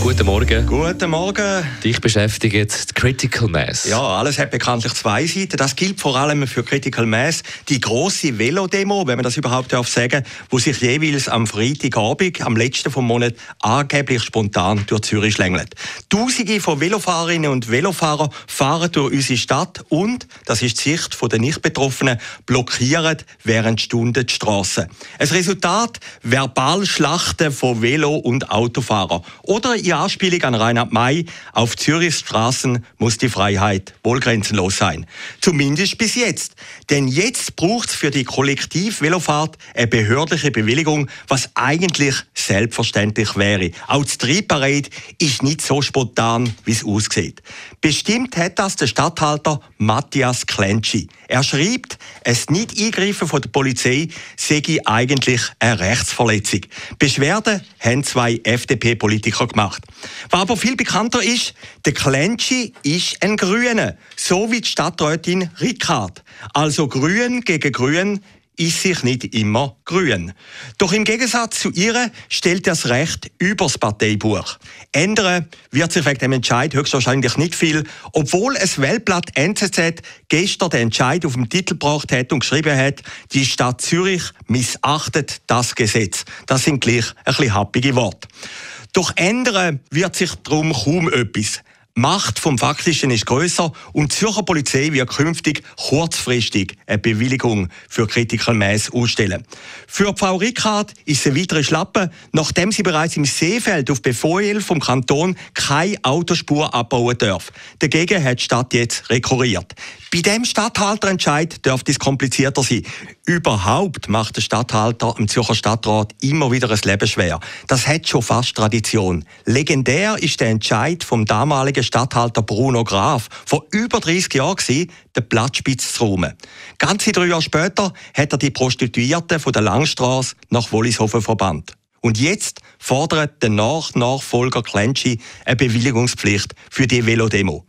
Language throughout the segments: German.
Guten Morgen. Guten Morgen. Dich beschäftigt die Critical Mass. Ja, alles hat bekanntlich zwei Seiten. Das gilt vor allem für Critical Mass, die große Velodemo, wenn man das überhaupt darf sagen, wo sich jeweils am Freitagabend, am letzten vom Monat, angeblich spontan durch Zürich schlängelt. Tausende von Velofahrerinnen und Velofahrern fahren durch unsere Stadt und, das ist die Sicht der Nicht-Betroffenen, blockieren während Stunden die Strassen. Ein Resultat, Verbalschlachten von Velo- und Autofahrern. Oder in Anspielung an Reinhard May, auf Zürichs Straßen muss die Freiheit wohl grenzenlos sein. Zumindest bis jetzt. Denn jetzt braucht es für die Kollektiv-Velofahrt eine behördliche Bewilligung, was eigentlich selbstverständlich wäre. Auch die Streetparade ist nicht so spontan, wie es aussieht. Bestimmt hat das der Stadthalter Matthias Klenschi. Er schreibt, es nicht eingreifen von der Polizei sei eigentlich eine Rechtsverletzung. Beschwerden haben zwei FDP-Politiker gemacht. Was aber viel bekannter ist, der Klenschi ist ein Grüner, so wie die Stadträtin Rickard. Also Grün gegen Grün ist sich nicht immer grün. Doch im Gegensatz zu ihr stellt das Recht übers Parteibuch. Ändern wird sich wegen dem Entscheid höchstwahrscheinlich nicht viel, obwohl es Weltblatt NZZ gestern den Entscheid auf dem Titel gebracht hat und geschrieben hat, die Stadt Zürich missachtet das Gesetz. Das sind gleich ein bisschen happige Worte. Doch ändern wird sich darum kaum etwas. Macht vom Faktischen ist größer und die Zürcher Polizei wird künftig kurzfristig eine Bewilligung für Critical Mass ausstellen. Für Frau Rickard ist eine weitere Schlappe, nachdem sie bereits im Seefeld auf Befehl vom Kanton keine Autospur abbauen darf. Dagegen hat die Stadt jetzt rekurriert. Bei dem Stadthalterentscheid dürfte es komplizierter sein. Überhaupt macht der Stadthalter im Zürcher Stadtrat immer wieder ein Leben schwer. Das hat schon fast Tradition. Legendär ist der Entscheid vom damaligen Stadthalter Bruno Graf vor über 30 Jahren den Platzspitz zu räumen. Ganze drei Jahre später hat er die Prostituierten von der Langstrasse nach Wollishofen verbannt. Und jetzt fordert der Nach-Nachfolger Clenchi eine Bewilligungspflicht für die Velodemo.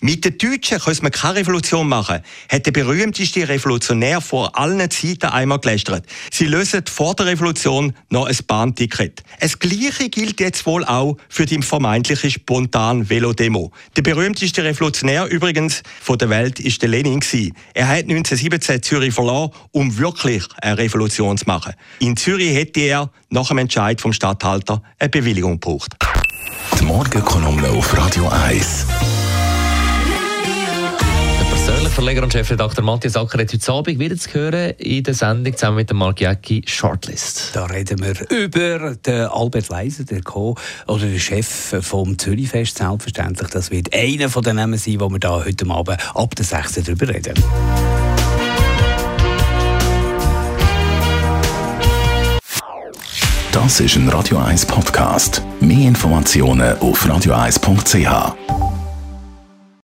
Mit den Deutschen können wir keine Revolution machen, hat der berühmteste Revolutionär vor allen Zeiten einmal gelästert. Sie lösen vor der Revolution noch ein Bahnticket. Das Gleiche gilt jetzt wohl auch für die vermeintliche spontan Velodemo. Der berühmteste Revolutionär übrigens von der Welt ist der Lenin Er hat 1917 Zürich verloren, um wirklich eine Revolution zu machen. In Zürich hätte er nach dem Entscheid vom Stadthalter eine Bewilligung gebraucht. Die Morgenkolumne auf Radio 1. Verleger und Chefredakteur Matthias Acker hat heute Abend wieder zu hören in der Sendung zusammen mit dem Mark Jäcki Shortlist. Da reden wir über den Albert Leiser, der Co. oder der Chef vom Zürichfest selbstverständlich. Das wird einer von den Namen sein, wo wir da heute Abend ab der 6. darüber reden. Das ist ein Radio 1 Podcast. Mehr Informationen auf radio1.ch.